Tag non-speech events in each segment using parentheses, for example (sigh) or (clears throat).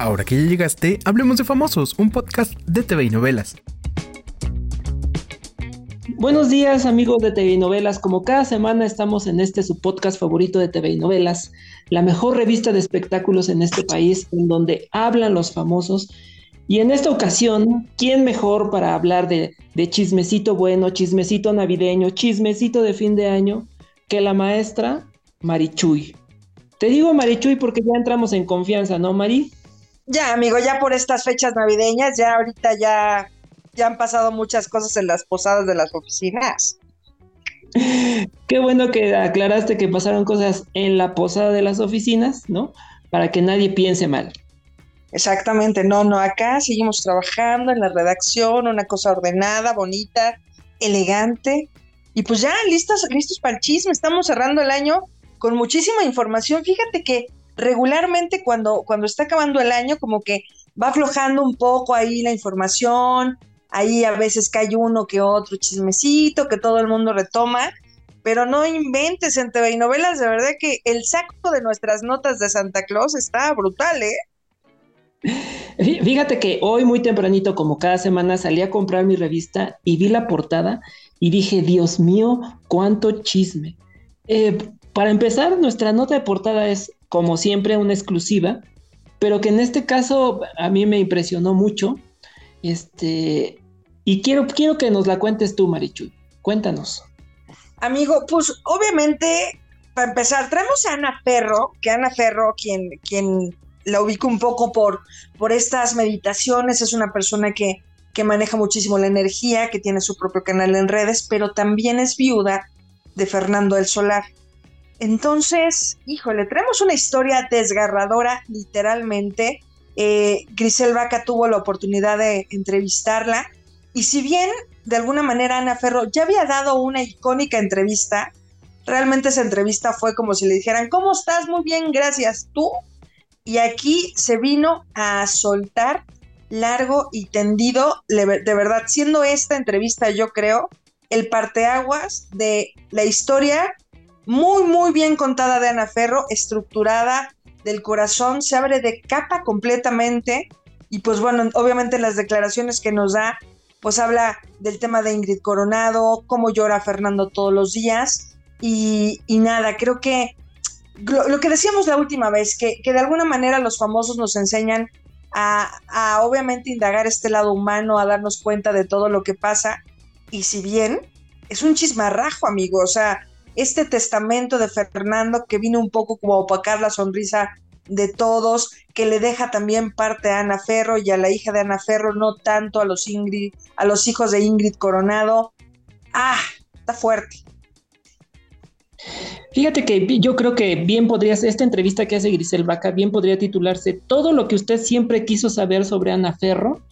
Ahora que ya llegaste, hablemos de Famosos, un podcast de TV y novelas. Buenos días amigos de TV y novelas, como cada semana estamos en este su podcast favorito de TV y novelas, la mejor revista de espectáculos en este país, en donde hablan los famosos. Y en esta ocasión, ¿quién mejor para hablar de, chismecito bueno, chismecito navideño, chismecito de fin de año, que la maestra Marichuy? Te digo Marichuy porque ya entramos en confianza, ¿no, Mari? Ya, amigo, ya por estas fechas navideñas, ya ahorita ya, ya han pasado muchas cosas en las posadas de las oficinas. Qué bueno que aclaraste que pasaron cosas en la posada de las oficinas, ¿no? Para que nadie piense mal. Exactamente, no, no, acá seguimos trabajando en la redacción, una cosa ordenada, bonita, elegante. Y pues ya, listos, listos para el chisme, estamos cerrando el año con muchísima información. Fíjate que regularmente cuando, cuando está acabando el año, como que va aflojando un poco ahí la información, ahí a veces cae uno que otro chismecito que todo el mundo retoma, pero no inventes en TV y novelas, de verdad que el saco de nuestras notas de Santa Claus está brutal, ¿eh? Fíjate que hoy muy tempranito, como cada semana, salí a comprar mi revista y vi la portada y dije, Dios mío, cuánto chisme. Eh, para empezar, nuestra nota de portada es como siempre, una exclusiva, pero que en este caso a mí me impresionó mucho. Este, y quiero, quiero que nos la cuentes tú, Marichu. Cuéntanos. Amigo, pues obviamente, para empezar, traemos a Ana Ferro, que Ana Ferro, quien, quien la ubico un poco por, por estas meditaciones, es una persona que, que maneja muchísimo la energía, que tiene su propio canal en redes, pero también es viuda de Fernando el Solar. Entonces, híjole, tenemos una historia desgarradora, literalmente. Eh, Grisel Vaca tuvo la oportunidad de entrevistarla y si bien de alguna manera Ana Ferro ya había dado una icónica entrevista, realmente esa entrevista fue como si le dijeran, ¿cómo estás? Muy bien, gracias. ¿Tú? Y aquí se vino a soltar largo y tendido, de verdad, siendo esta entrevista, yo creo, el parteaguas de la historia muy, muy bien contada de Ana Ferro, estructurada del corazón, se abre de capa completamente. Y pues bueno, obviamente las declaraciones que nos da, pues habla del tema de Ingrid Coronado, cómo llora Fernando todos los días. Y, nada, creo que lo, que decíamos la última vez, que, que, de alguna manera los famosos nos enseñan a, a obviamente indagar este lado humano, a darnos cuenta de todo lo que pasa. Y si bien es un chismarrajo, amigo, o sea, este testamento de Fernando que vino un poco como a opacar la sonrisa de todos, que le deja también parte a Ana Ferro y a la hija de Ana Ferro, no tanto a los Ingrid, a los hijos de Ingrid Coronado. Ah, está fuerte. Fíjate que yo creo que bien podría ser, esta entrevista que hace Grisel Vaca, bien podría titularse Todo lo que usted siempre quiso saber sobre Ana Ferro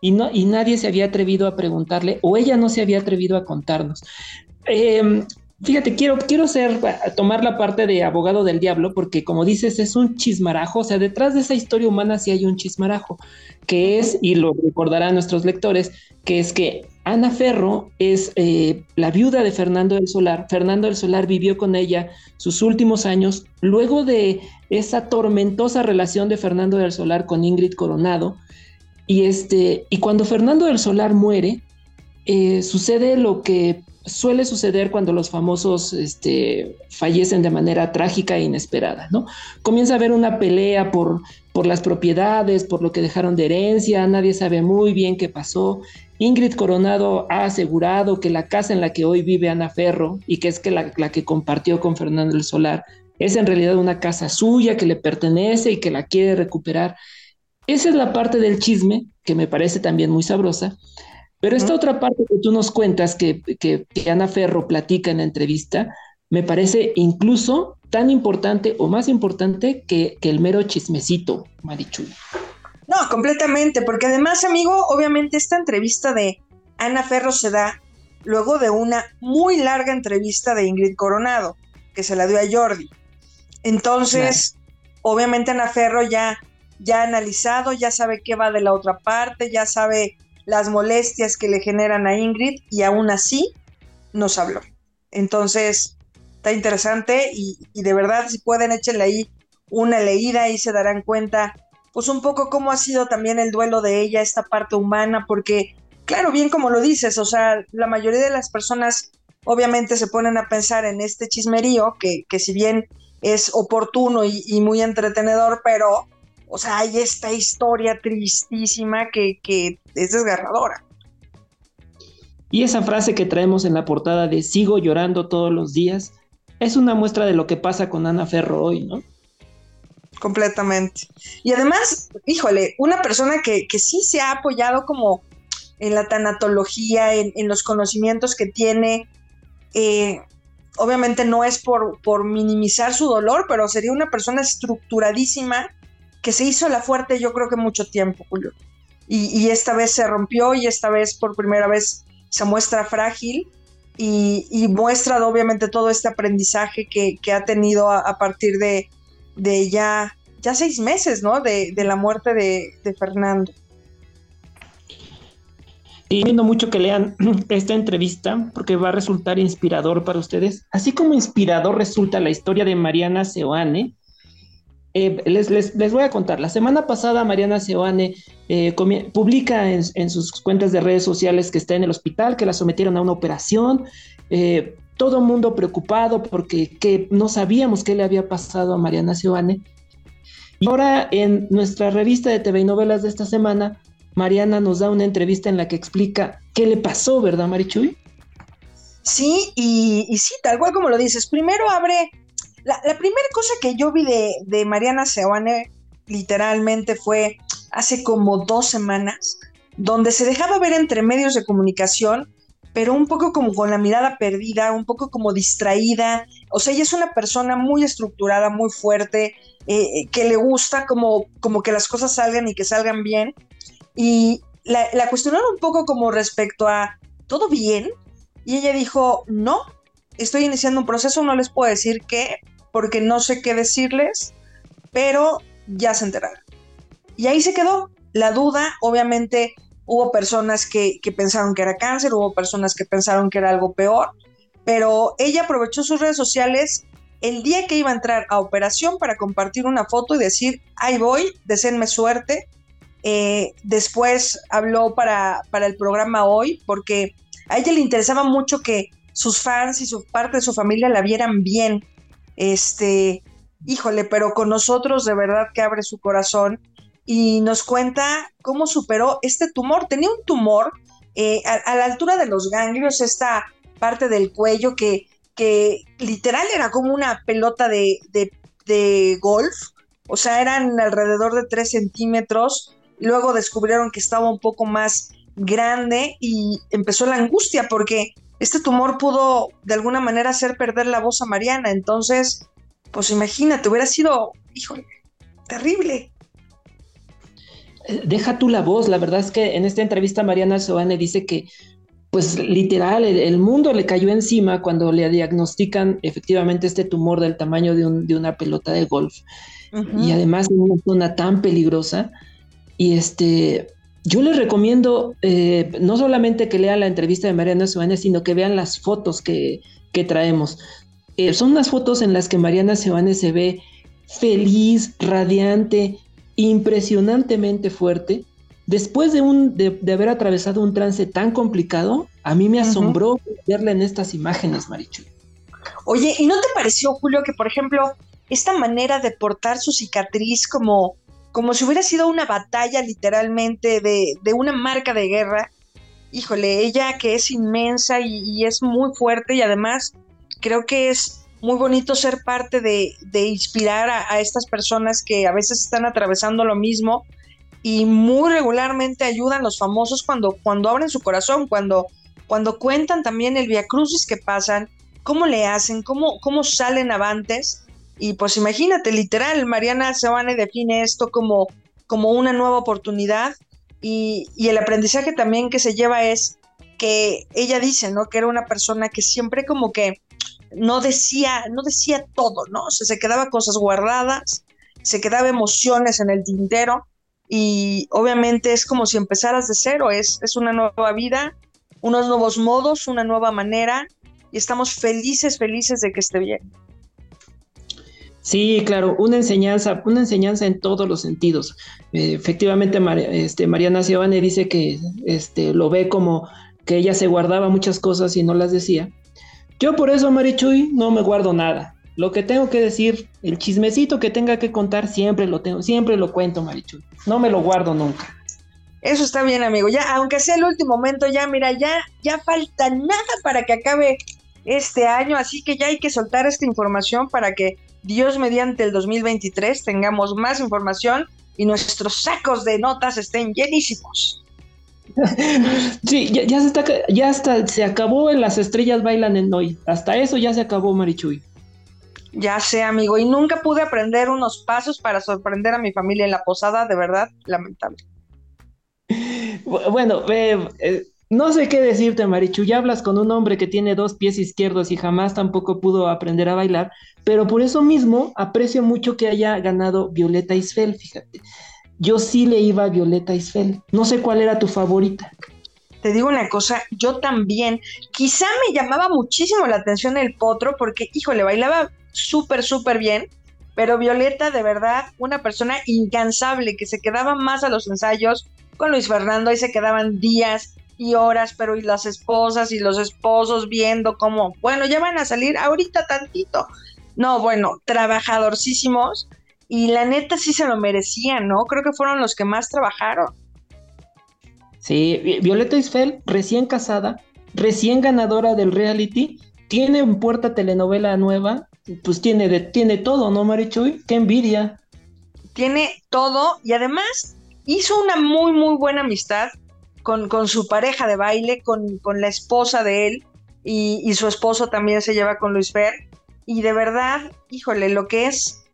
y, no, y nadie se había atrevido a preguntarle o ella no se había atrevido a contarnos. Eh, Fíjate, quiero, quiero ser, tomar la parte de abogado del diablo, porque como dices, es un chismarajo, o sea, detrás de esa historia humana sí hay un chismarajo, que es, y lo recordarán nuestros lectores, que es que Ana Ferro es eh, la viuda de Fernando del Solar. Fernando del Solar vivió con ella sus últimos años, luego de esa tormentosa relación de Fernando del Solar con Ingrid Coronado, y, este, y cuando Fernando del Solar muere, eh, sucede lo que suele suceder cuando los famosos este, fallecen de manera trágica e inesperada, ¿no? Comienza a haber una pelea por, por las propiedades, por lo que dejaron de herencia, nadie sabe muy bien qué pasó. Ingrid Coronado ha asegurado que la casa en la que hoy vive Ana Ferro y que es que la, la que compartió con Fernando el Solar es en realidad una casa suya que le pertenece y que la quiere recuperar. Esa es la parte del chisme que me parece también muy sabrosa. Pero esta otra parte que tú nos cuentas, que, que, Ana Ferro platica en la entrevista, me parece incluso tan importante o más importante que, que el mero chismecito, Marichu. No, completamente, porque además, amigo, obviamente esta entrevista de Ana Ferro se da luego de una muy larga entrevista de Ingrid Coronado, que se la dio a Jordi. Entonces, obviamente Ana Ferro ya, ya ha analizado, ya sabe qué va de la otra parte, ya sabe las molestias que le generan a Ingrid y aún así nos habló. Entonces, está interesante y, de verdad si pueden échenle ahí una leída y se darán cuenta pues un poco cómo ha sido también el duelo de ella, esta parte humana, porque claro, bien como lo dices, o sea, la mayoría de las personas obviamente se ponen a pensar en este chismerío, que, que si bien es oportuno y, muy entretenedor, pero, o sea, hay esta historia tristísima que, que es desgarradora. Y esa frase que traemos en la portada de sigo llorando todos los días es una muestra de lo que pasa con Ana Ferro hoy, ¿no? Completamente. Y además, híjole, una persona que, que sí se ha apoyado como en la tanatología, en, en los conocimientos que tiene, eh, obviamente no es por, por minimizar su dolor, pero sería una persona estructuradísima que se hizo la fuerte yo creo que mucho tiempo, Julio. Y, esta vez se rompió y esta vez por primera vez se muestra frágil y, muestra obviamente todo este aprendizaje que, ha tenido a, partir de, ya, ya seis meses, ¿no? De, la muerte de, Fernando. Y viendo mucho que lean (clears throat) esta entrevista porque va a resultar inspirador para ustedes, así como inspirador resulta la historia de Mariana Seoane. Eh, les, voy a contar, la semana pasada Mariana Seoane eh, publica en, sus cuentas de redes sociales que está en el hospital, que la sometieron a una operación, eh, todo mundo preocupado porque que no sabíamos qué le había pasado a Mariana Seoane. Y ahora en nuestra revista de TV y novelas de esta semana Mariana nos da una entrevista en la que explica qué le pasó, ¿verdad, Marichuy? Sí, y, sí, tal cual como lo dices. Primero abre, la, primera cosa que yo vi de, Mariana Seoane literalmente fue hace como dos semanas, donde se dejaba ver entre medios de comunicación, pero un poco como con la mirada perdida, un poco como distraída. O sea, ella es una persona muy estructurada, muy fuerte, eh, que le gusta como, como que las cosas salgan y que salgan bien. Y la, cuestionaron un poco como respecto a, ¿todo bien? Y ella dijo, no, estoy iniciando un proceso, no les puedo decir qué, porque no sé qué decirles, pero ya se enteraron. Y ahí se quedó la duda, obviamente hubo personas que, pensaron que era cáncer, hubo personas que pensaron que era algo peor, pero ella aprovechó sus redes sociales el día que iba a entrar a operación para compartir una foto y decir, ahí voy, deseenme suerte, eh, después habló para, para el programa hoy porque a ella le interesaba mucho que sus fans y su parte de su familia la vieran bien. Este, híjole, pero con nosotros de verdad que abre su corazón y nos cuenta cómo superó este tumor. Tenía un tumor eh, a, la altura de los ganglios, esta parte del cuello que, que literal era como una pelota de, de, de golf, o sea, eran alrededor de 3 centímetros luego descubrieron que estaba un poco más grande y empezó la angustia porque este tumor pudo de alguna manera hacer perder la voz a Mariana. Entonces, pues imagínate, hubiera sido, híjole, terrible. Eh, deja tú la voz, la verdad es que en esta entrevista Mariana Soane dice que, pues literal, el, mundo le cayó encima cuando le diagnostican efectivamente este tumor del tamaño de, una pelota de golf. Y además en una zona tan peligrosa y este, yo les recomiendo eh, no solamente que lean la entrevista de Mariana Sebane, sino que vean las fotos que, traemos. Eh, son unas fotos en las que Mariana Sebane se ve feliz, radiante, impresionantemente fuerte. Después de, un, de, haber atravesado un trance tan complicado, a mí me asombró verla en estas imágenes, Marichu. Oye, ¿y no te pareció, Julio, que por ejemplo, esta manera de portar su cicatriz como como si hubiera sido una batalla literalmente de, una marca de guerra. Híjole, ella que es inmensa y, es muy fuerte y además creo que es muy bonito ser parte de, inspirar a, estas personas que a veces están atravesando lo mismo y muy regularmente ayudan los famosos cuando, cuando abren su corazón, cuando, cuando cuentan también el viacrucis que pasan, cómo le hacen, cómo, cómo salen avantes y pues imagínate, literal, Mariana Sebane define esto como, como una nueva oportunidad y, el aprendizaje también que se lleva es que ella dice, ¿no? Que era una persona que siempre como que no decía, no decía todo, ¿no? O sea, se quedaba cosas guardadas, se quedaba emociones en el tintero y obviamente es como si empezaras de cero, es, es una nueva vida, unos nuevos modos, una nueva manera y estamos felices, felices de que esté bien. Sí, claro, una enseñanza, una enseñanza en todos los sentidos. Eh, efectivamente, este, Mariana Ciobane dice que este, lo ve como que ella se guardaba muchas cosas y no las decía. Yo por eso, Marichuy, no me guardo nada. Lo que tengo que decir, el chismecito que tenga que contar, siempre lo tengo, siempre lo cuento, Marichuy. No me lo guardo nunca. Eso está bien, amigo. Ya, aunque sea el último momento, ya, mira, ya, ya falta nada para que acabe este año, así que ya hay que soltar esta información para que Dios mediante el 2023 tengamos más información y nuestros sacos de notas estén llenísimos. (laughs) Sí, ya, se está, ya hasta se acabó en las estrellas bailan en hoy. Hasta eso ya se acabó, Marichuy. Ya sé, amigo, y nunca pude aprender unos pasos para sorprender a mi familia en la posada, de verdad, lamentable. Bueno, eh, no sé qué decirte, Marichu. Ya hablas con un hombre que tiene dos pies izquierdos y jamás tampoco pudo aprender a bailar, pero por eso mismo aprecio mucho que haya ganado Violeta Isfel, fíjate. Yo sí le iba a Violeta Isfel. No sé cuál era tu favorita. Te digo una cosa, yo también. Quizá me llamaba muchísimo la atención el potro porque, híjole, bailaba súper, súper bien. Pero Violeta, de verdad, una persona incansable que se quedaba más a los ensayos con Luis Fernando, ahí se quedaban días y horas, pero y las esposas y los esposos viendo cómo, bueno, ya van a salir ahorita tantito. No, bueno, trabajadorcísimos y la neta sí se lo merecían, ¿no? Creo que fueron los que más trabajaron. Sí, Violeta Isfel, recién casada, recién ganadora del reality, tiene en puerta telenovela nueva, pues tiene, de, tiene todo, ¿no, Marichuy? ¡Qué envidia! Tiene todo y además hizo una muy, muy buena amistad con, con su pareja de baile, con, con la esposa de él y, y, su esposo también se lleva con Luis Fer. Y de verdad, híjole, lo que es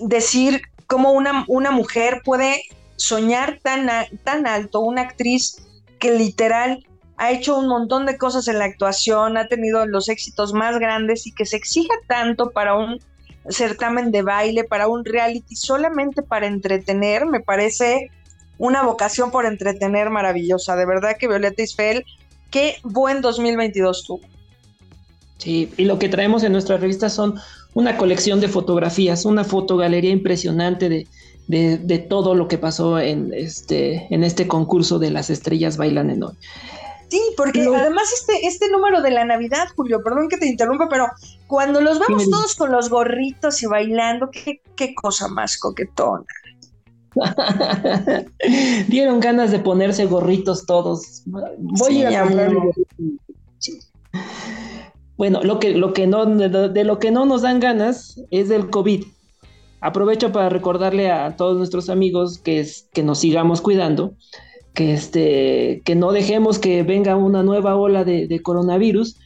decir cómo una, una mujer puede soñar tan, tan alto, una actriz que literal ha hecho un montón de cosas en la actuación, ha tenido los éxitos más grandes y que se exija tanto para un certamen de baile, para un reality, solamente para entretener, me parece una vocación por entretener maravillosa. De verdad que Violeta Isfel, qué buen 2022 tuvo. Sí, y lo que traemos en nuestra revista son una colección de fotografías, una fotogalería impresionante de, de, todo lo que pasó en este, en este concurso de las estrellas bailan en hoy. Sí, porque además este, este número de la Navidad, Julio, perdón que te interrumpa, pero cuando los vemos todos con los gorritos y bailando, qué, qué cosa más coquetona. (laughs) Dieron ganas de ponerse gorritos todos. Voy a ir bueno, lo que, lo que no, de, lo que no nos dan ganas es del COVID. Aprovecho para recordarle a todos nuestros amigos que, es, que nos sigamos cuidando, que, este, que no dejemos que venga una nueva ola de, coronavirus,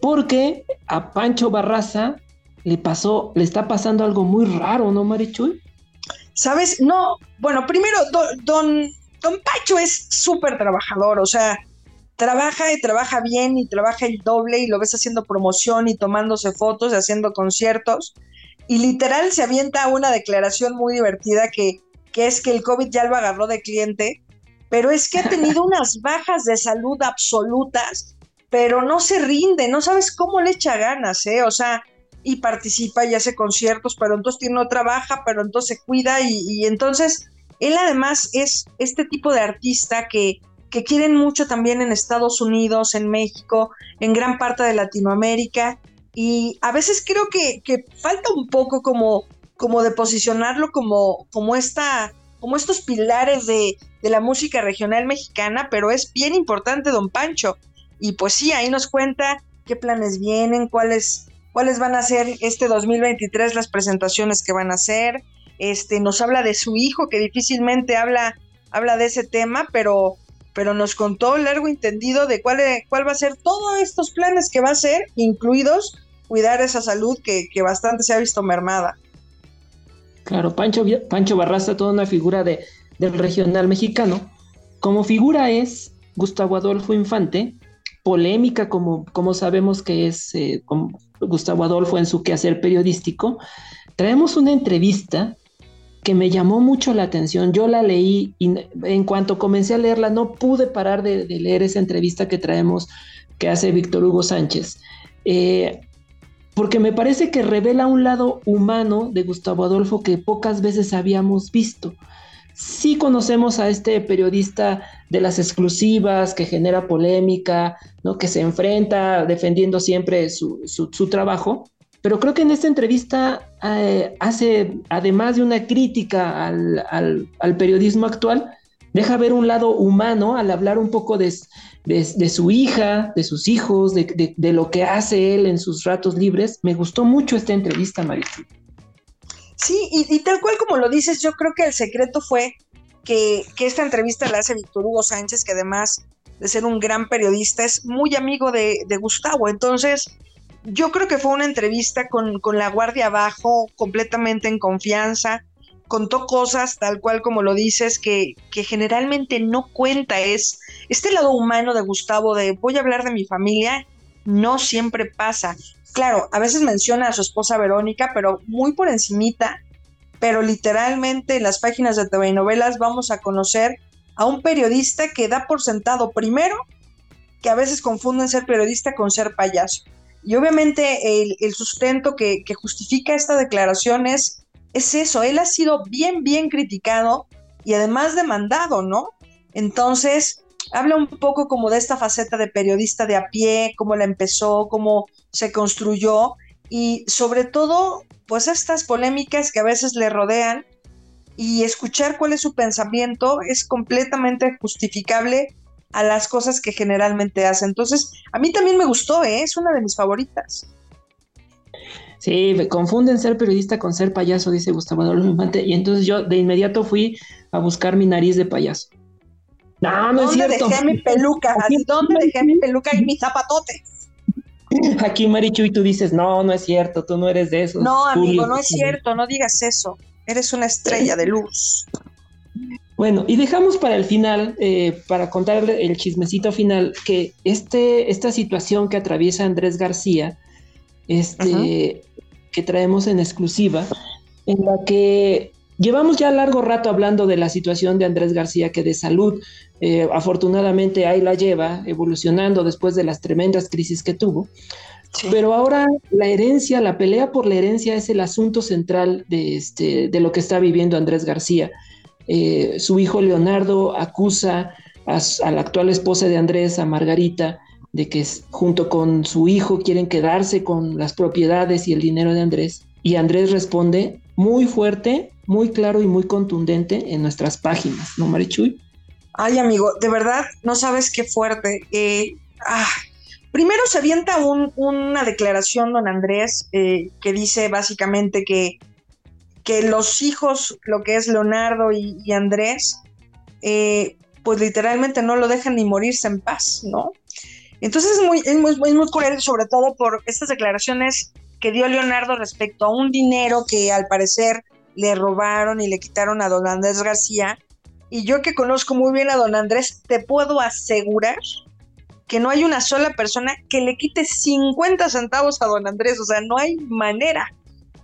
porque a Pancho Barraza le pasó, le está pasando algo muy raro, ¿no, Marichuy? ¿Sabes? No, bueno, primero, don, don Pancho es súper trabajador, o sea, trabaja y trabaja bien y trabaja el doble y lo ves haciendo promoción y tomándose fotos y haciendo conciertos. Y literal se avienta una declaración muy divertida que, que es que el COVID ya lo agarró de cliente, pero es que ha tenido (laughs) unas bajas de salud absolutas, pero no se rinde, no sabes cómo le echa ganas, ¿eh? O sea, y participa y hace conciertos, pero entonces no trabaja, pero entonces se cuida y, y entonces él además es este tipo de artista que, que quieren mucho también en Estados Unidos, en México, en gran parte de Latinoamérica. Y a veces creo que, falta un poco como, como de posicionarlo como, como, esta, como estos pilares de, la música regional mexicana, pero es bien importante, don Pancho. Y pues sí, ahí nos cuenta qué planes vienen, cuáles, cuáles van a ser este 2023 las presentaciones que van a hacer. Este, nos habla de su hijo, que difícilmente habla, habla de ese tema, pero pero nos contó largo entendido de cuál, cuál va a ser todos estos planes que va a hacer, incluidos cuidar esa salud que, bastante se ha visto mermada. Claro, Pancho, Pancho Barraza, toda una figura de, del regional mexicano. Como figura es Gustavo Adolfo Infante, polémica como, como sabemos que es eh, Gustavo Adolfo en su quehacer periodístico. Traemos una entrevista que me llamó mucho la atención. Yo la leí y en cuanto comencé a leerla no pude parar de, leer esa entrevista que traemos que hace Víctor Hugo Sánchez. Eh, porque me parece que revela un lado humano de Gustavo Adolfo que pocas veces habíamos visto. Sí conocemos a este periodista de las exclusivas que genera polémica, ¿no? que se enfrenta defendiendo siempre su, trabajo, pero creo que en esta entrevista eh, hace, además de una crítica al periodismo actual, deja ver un lado humano al hablar un poco de, de, su hija, de sus hijos, de, de, lo que hace él en sus ratos libres. Me gustó mucho esta entrevista, Marichu. Sí, y, tal cual como lo dices, yo creo que el secreto fue que, que, esta entrevista la hace Víctor Hugo Sánchez, que además de ser un gran periodista, es muy amigo de, Gustavo. Entonces, yo creo que fue una entrevista con, con la guardia abajo, completamente en confianza contó cosas tal cual como lo dices que, que generalmente no cuenta. Es este lado humano de Gustavo de voy a hablar de mi familia, no siempre pasa. Claro, a veces menciona a su esposa Verónica, pero muy por encimita. Pero literalmente en las páginas de TV y novelas vamos a conocer a un periodista que da por sentado primero que a veces confunden ser periodista con ser payaso. Y obviamente el, sustento que, que justifica esta declaración es es eso, él ha sido bien, bien criticado y además demandado, ¿no? Entonces, habla un poco como de esta faceta de periodista de a pie, cómo la empezó, cómo se construyó y sobre todo, pues estas polémicas que a veces le rodean y escuchar cuál es su pensamiento es completamente justificable a las cosas que generalmente hace. Entonces, a mí también me gustó, ¿eh? es una de mis favoritas. Sí, me confunden ser periodista con ser payaso, dice Gustavo Adolfo Infante. Y entonces yo de inmediato fui a buscar mi nariz de payaso. No, no es cierto. ¿Dónde dejé mi peluca? ¿Dónde dejé mi peluca y mi zapatote? Aquí, Marichu, y tú dices, no, no es cierto, tú no eres de esos. No, amigo, no es cierto, no digas eso. Eres una estrella de luz. Bueno, y dejamos para el final, eh, para contarle el chismecito final, que este, esta situación que atraviesa Andrés García, este, que traemos en exclusiva, en la que llevamos ya largo rato hablando de la situación de Andrés García, que de salud, eh, afortunadamente ahí la lleva, evolucionando después de las tremendas crisis que tuvo. Pero ahora la herencia, la pelea por la herencia es el asunto central de, este, de lo que está viviendo Andrés García. Eh, su hijo Leonardo acusa a, a, la actual esposa de Andrés, a Margarita, de que junto con su hijo quieren quedarse con las propiedades y el dinero de Andrés. Y Andrés responde muy fuerte, muy claro y muy contundente en nuestras páginas, ¿no, Marichuy? Ay, amigo, de verdad, no sabes qué fuerte. Ah, primero se avienta una declaración, don Andrés, eh, que dice básicamente que, que los hijos, lo que es Leonardo y, Andrés, eh, pues literalmente no lo dejan ni morirse en paz, ¿no? Entonces es muy, es muy, muy cruel, sobre todo por estas declaraciones que dio Leonardo respecto a un dinero que al parecer le robaron y le quitaron a don Andrés García. Y yo que conozco muy bien a don Andrés, te puedo asegurar que no hay una sola persona que le quite 50 centavos a don Andrés, o sea, no hay manera,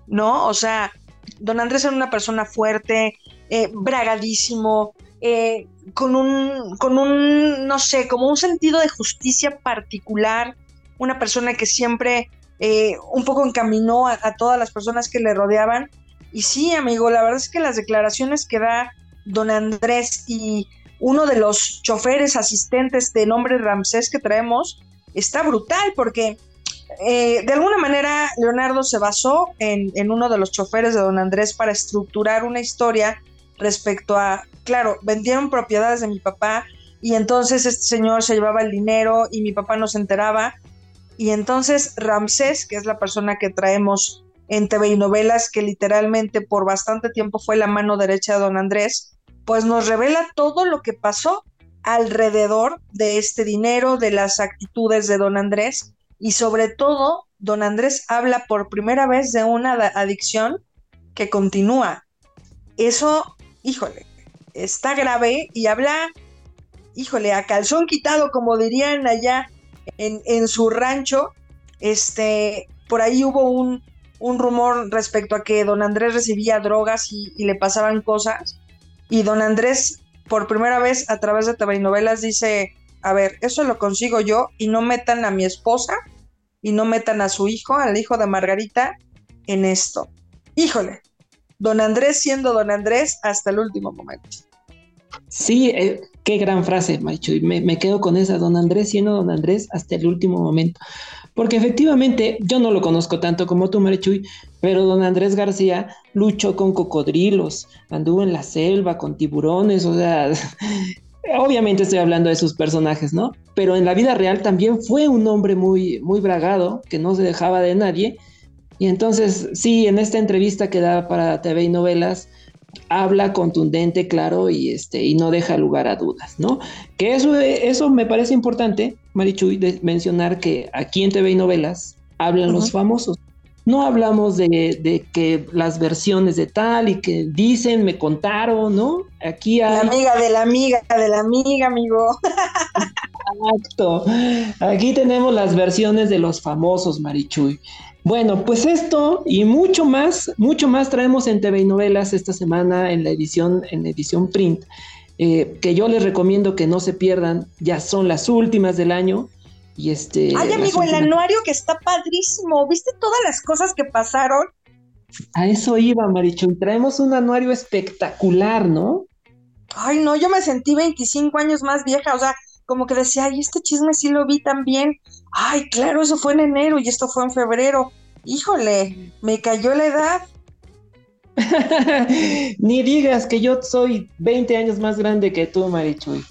¿no? O sea, don Andrés era una persona fuerte, eh, bragadísimo, eh, con, un, con un, no sé, como un sentido de justicia particular, una persona que siempre eh, un poco encaminó a, todas las personas que le rodeaban. Y sí, amigo, la verdad es que las declaraciones que da don Andrés y uno de los choferes asistentes de nombre Ramsés que traemos está brutal porque eh, de alguna manera Leonardo se basó en, en, uno de los choferes de don Andrés para estructurar una historia respecto a claro, vendieron propiedades de mi papá y entonces este señor se llevaba el dinero y mi papá no se enteraba. Y entonces Ramsés, que es la persona que traemos en TV y novelas, que literalmente por bastante tiempo fue la mano derecha de don Andrés, pues nos revela todo lo que pasó alrededor de este dinero, de las actitudes de don Andrés y sobre todo, don Andrés habla por primera vez de una adicción que continúa. Eso, híjole, está grave y habla, híjole, a calzón quitado, como dirían allá en, su rancho. Este, por ahí hubo un, rumor respecto a que don Andrés recibía drogas y, le pasaban cosas. Y don Andrés, por primera vez a través de novelas dice, a ver, eso lo consigo yo y no metan a mi esposa y no metan a su hijo, al hijo de Margarita, en esto. Híjole, don Andrés siendo don Andrés hasta el último momento. Sí, eh, qué gran frase, Marichuy. Me, me, quedo con esa, don Andrés siendo don Andrés hasta el último momento. Porque efectivamente, yo no lo conozco tanto como tú, Marichuy, pero don Andrés García luchó con cocodrilos, anduvo en la selva con tiburones, o sea, (laughs) obviamente estoy hablando de sus personajes, ¿no? Pero en la vida real también fue un hombre muy, muy bragado, que no se dejaba de nadie. Y entonces, sí, en esta entrevista que da para TV y novelas, habla contundente, claro, y, este, y no deja lugar a dudas, ¿no? Que eso, eso me parece importante, Marichuy, de mencionar que aquí en TV y novelas hablan los famosos. No hablamos de, de, que las versiones de tal y que dicen, me contaron, ¿no? Aquí hay... La amiga de la amiga de la amiga, amigo. Exacto. Aquí tenemos las versiones de los famosos, Marichuy. Bueno, pues esto y mucho más, mucho más traemos en TV y novelas esta semana en la edición, en la edición print, eh, que yo les recomiendo que no se pierdan, ya son las últimas del año. Y este, Ay, amigo, el anuario que está padrísimo. ¿Viste todas las cosas que pasaron? A eso iba, Marichu. Traemos un anuario espectacular, ¿no? Ay, no, yo me sentí 25 años más vieja. O sea, como que decía, ay, este chisme sí lo vi también. Ay, claro, eso fue en enero y esto fue en febrero. Híjole, me cayó la edad. (laughs) Ni digas que yo soy 20 años más grande que tú, Marichuy.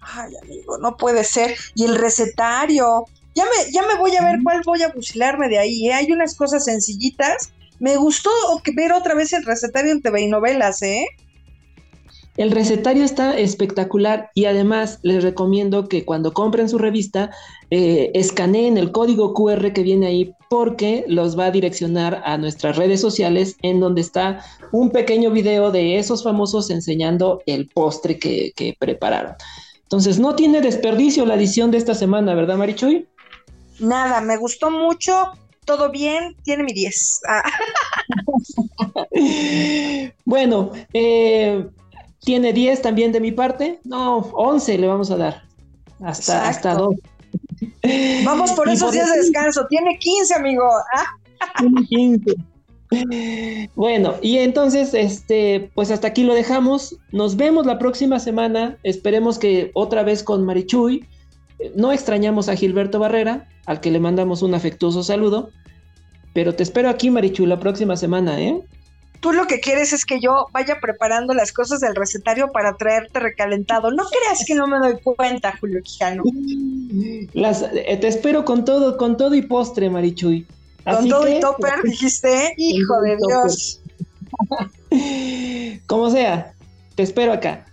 Ay, amigo, no puede ser. Y el recetario. Ya me, ya me voy a ver cuál voy a fusilarme de ahí. ¿eh? Hay unas cosas sencillitas. Me gustó ver otra vez el recetario en TV y novelas, ¿eh? El recetario está espectacular y además les recomiendo que cuando compren su revista eh, escaneen el código QR que viene ahí porque los va a direccionar a nuestras redes sociales en donde está un pequeño video de esos famosos enseñando el postre que, que prepararon. Entonces no tiene desperdicio la edición de esta semana, ¿verdad Marichuy? Nada, me gustó mucho, todo bien, tiene mi 10. Ah. (laughs) bueno, eh, tiene 10 también de mi parte. No, 11 le vamos a dar. Hasta, hasta 2. Vamos por esos días de descanso. Tiene 15, amigo. Tiene 15. Bueno, y entonces, este, pues hasta aquí lo dejamos. Nos vemos la próxima semana. Esperemos que otra vez con Marichuy. No extrañamos a Gilberto Barrera, al que le mandamos un afectuoso saludo. Pero te espero aquí, Marichuy, la próxima semana, ¿eh? Tú lo que quieres es que yo vaya preparando las cosas del recetario para traerte recalentado. No creas que no me doy cuenta, Julio Quijano. Las, eh, te espero con todo, con todo y postre, Marichuy. con todo y topper, dijiste, hijo de Dios. (laughs) Como sea, te espero acá.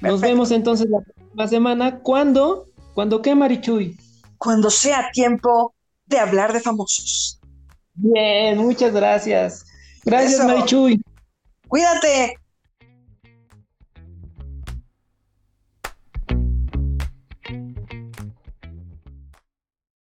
Nos vemos entonces la próxima semana. ¿Cuándo? ¿Cuándo qué, Marichuy? Cuando sea tiempo de hablar de famosos. Bien, muchas gracias. Gracias, Marichuy. Cuídate.